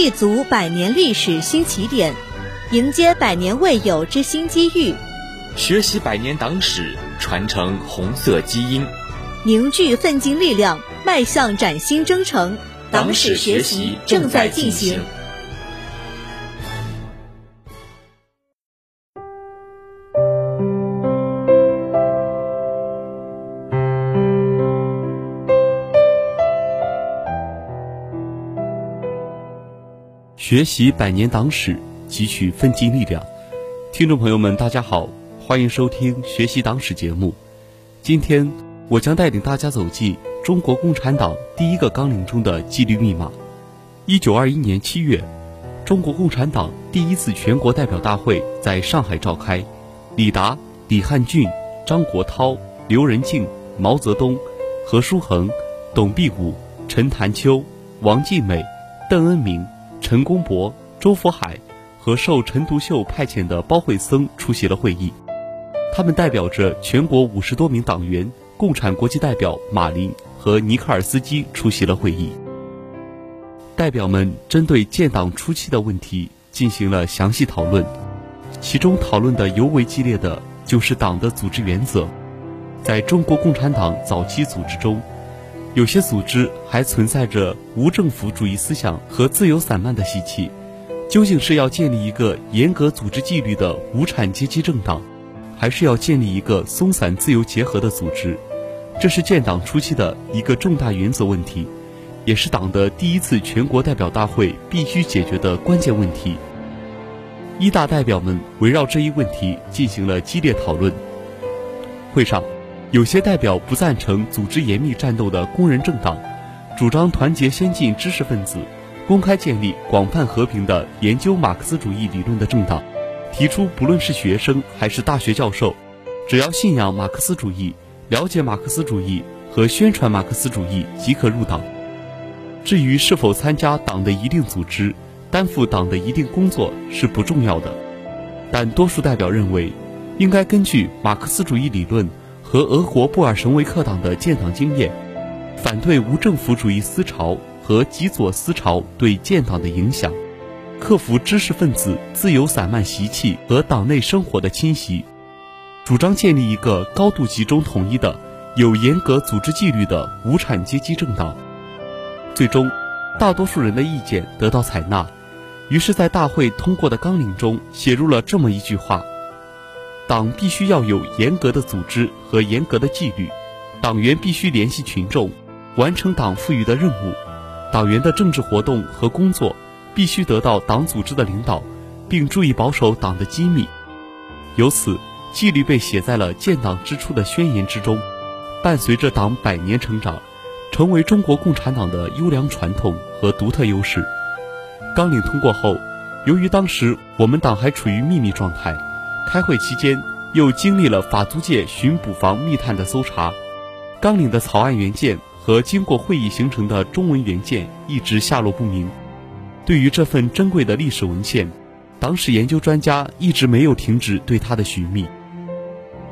立足百年历史新起点，迎接百年未有之新机遇，学习百年党史，传承红色基因，凝聚奋进力量，迈向崭新征程。党史学习正在进行。学习百年党史，汲取奋进力量。听众朋友们，大家好，欢迎收听《学习党史》节目。今天，我将带领大家走进中国共产党第一个纲领中的纪律密码。一九二一年七月，中国共产党第一次全国代表大会在上海召开，李达、李汉俊、张国焘、刘仁静、毛泽东、何书衡、董必武、陈潭秋、王尽美、邓恩铭。陈公博、周佛海和受陈独秀派遣的包惠僧出席了会议，他们代表着全国五十多名党员。共产国际代表马林和尼克尔斯基出席了会议。代表们针对建党初期的问题进行了详细讨论，其中讨论的尤为激烈的就是党的组织原则。在中国共产党早期组织中，有些组织还存在着无政府主义思想和自由散漫的习气。究竟是要建立一个严格组织纪律的无产阶级政党，还是要建立一个松散自由结合的组织？这是建党初期的一个重大原则问题，也是党的第一次全国代表大会必须解决的关键问题。一大代表们围绕这一问题进行了激烈讨论。会上。有些代表不赞成组织严密战斗的工人政党，主张团结先进知识分子，公开建立广泛和平的研究马克思主义理论的政党，提出不论是学生还是大学教授，只要信仰马克思主义、了解马克思主义和宣传马克思主义即可入党。至于是否参加党的一定组织、担负党的一定工作是不重要的，但多数代表认为，应该根据马克思主义理论。和俄国布尔什维克党的建党经验，反对无政府主义思潮和极左思潮对建党的影响，克服知识分子自由散漫习气和党内生活的侵袭，主张建立一个高度集中统一的、有严格组织纪律的无产阶级政党。最终，大多数人的意见得到采纳，于是，在大会通过的纲领中写入了这么一句话。党必须要有严格的组织和严格的纪律，党员必须联系群众，完成党赋予的任务。党员的政治活动和工作必须得到党组织的领导，并注意保守党的机密。由此，纪律被写在了建党之初的宣言之中，伴随着党百年成长，成为中国共产党的优良传统和独特优势。纲领通过后，由于当时我们党还处于秘密状态。开会期间，又经历了法租界巡捕房密探的搜查，纲领的草案原件和经过会议形成的中文原件一直下落不明。对于这份珍贵的历史文献，党史研究专家一直没有停止对它的寻觅。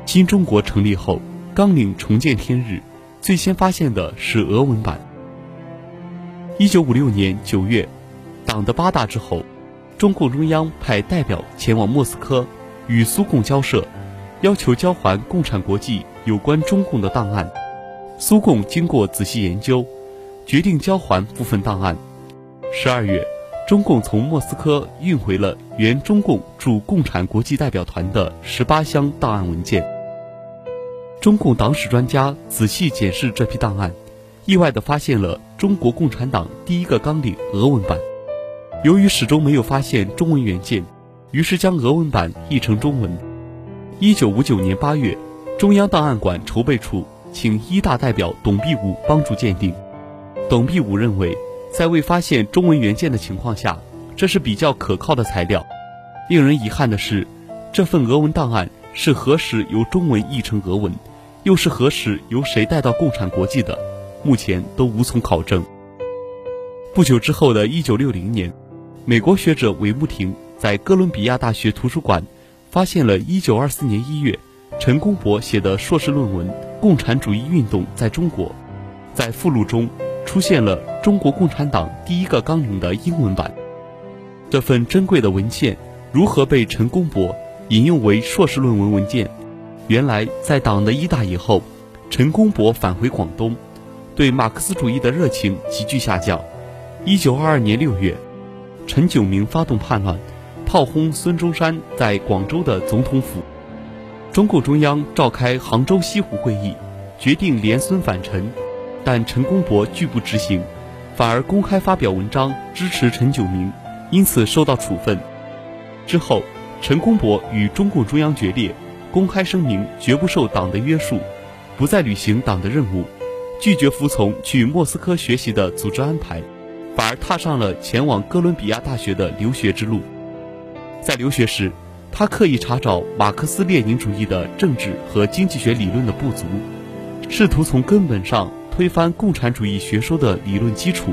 新中国成立后，纲领重见天日，最先发现的是俄文版。一九五六年九月，党的八大之后，中共中央派代表前往莫斯科。与苏共交涉，要求交还共产国际有关中共的档案。苏共经过仔细研究，决定交还部分档案。十二月，中共从莫斯科运回了原中共驻共产国际代表团的十八箱档案文件。中共党史专家仔细检视这批档案，意外地发现了中国共产党第一个纲领俄文版。由于始终没有发现中文原件。于是将俄文版译成中文。一九五九年八月，中央档案馆筹备处请一大代表董必武帮助鉴定。董必武认为，在未发现中文原件的情况下，这是比较可靠的材料。令人遗憾的是，这份俄文档案是何时由中文译成俄文，又是何时由谁带到共产国际的，目前都无从考证。不久之后的一九六零年，美国学者韦慕廷。在哥伦比亚大学图书馆，发现了1924年1月陈公博写的硕士论文《共产主义运动在中国》，在附录中出现了中国共产党第一个纲领的英文版，这份珍贵的文件如何被陈公博引用为硕士论文文件？原来，在党的一大以后，陈公博返回广东，对马克思主义的热情急剧下降。一九二二年六月，陈炯明发动叛乱，炮轰孙中山在广州的总统府。中共中央召开杭州西湖会议，决定联孙反陈，但陈公博拒不执行，反而公开发表文章支持陈炯明。因此受到处分。之后，陈公博与中共中央决裂，公开声明绝不受党的约束，不再履行党的任务，拒绝服从去莫斯科学习的组织安排，反而踏上了前往哥伦比亚大学的留学之路。在留学时，他刻意查找马克思列宁主义的政治和经济学理论的不足，试图从根本上推翻共产主义学说的理论基础。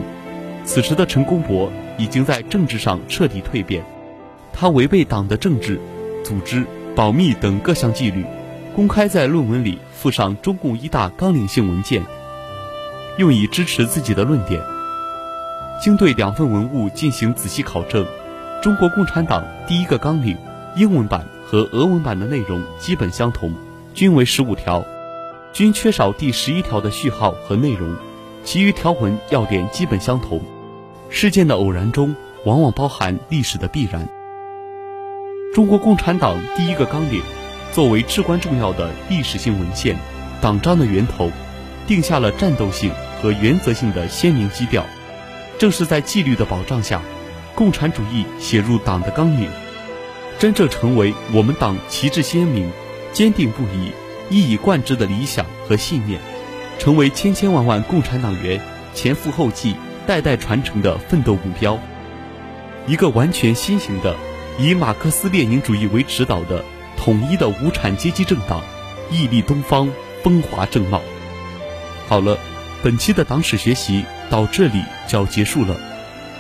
此时的陈公博。已经在政治上彻底蜕变，他违背党的政治、组织、保密等各项纪律，公开在论文里附上中共一大纲领性文件，用以支持自己的论点。经对两份文物进行仔细考证，中国共产党第一个纲领英文版和俄文版的内容基本相同，均为十五条，均缺少第十一条的序号和内容，其余条文要点基本相同。事件的偶然中，往往包含历史的必然。中国共产党第一个纲领，作为至关重要的历史性文献，党章的源头，定下了战斗性和原则性的鲜明基调。正是在纪律的保障下，共产主义写入党的纲领，真正成为我们党旗帜鲜明、坚定不移、一以贯之的理想和信念，成为千千万万共产党员前赴后继。代代传承的奋斗目标，一个完全新型的以马克思列宁主义为指导的统一的无产阶级政党，屹立东方，风华正茂。好了，本期的党史学习到这里就要结束了，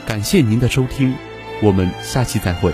感谢您的收听，我们下期再会。